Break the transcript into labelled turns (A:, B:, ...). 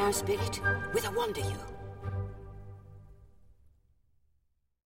A: now, Spirit, with a wonder you.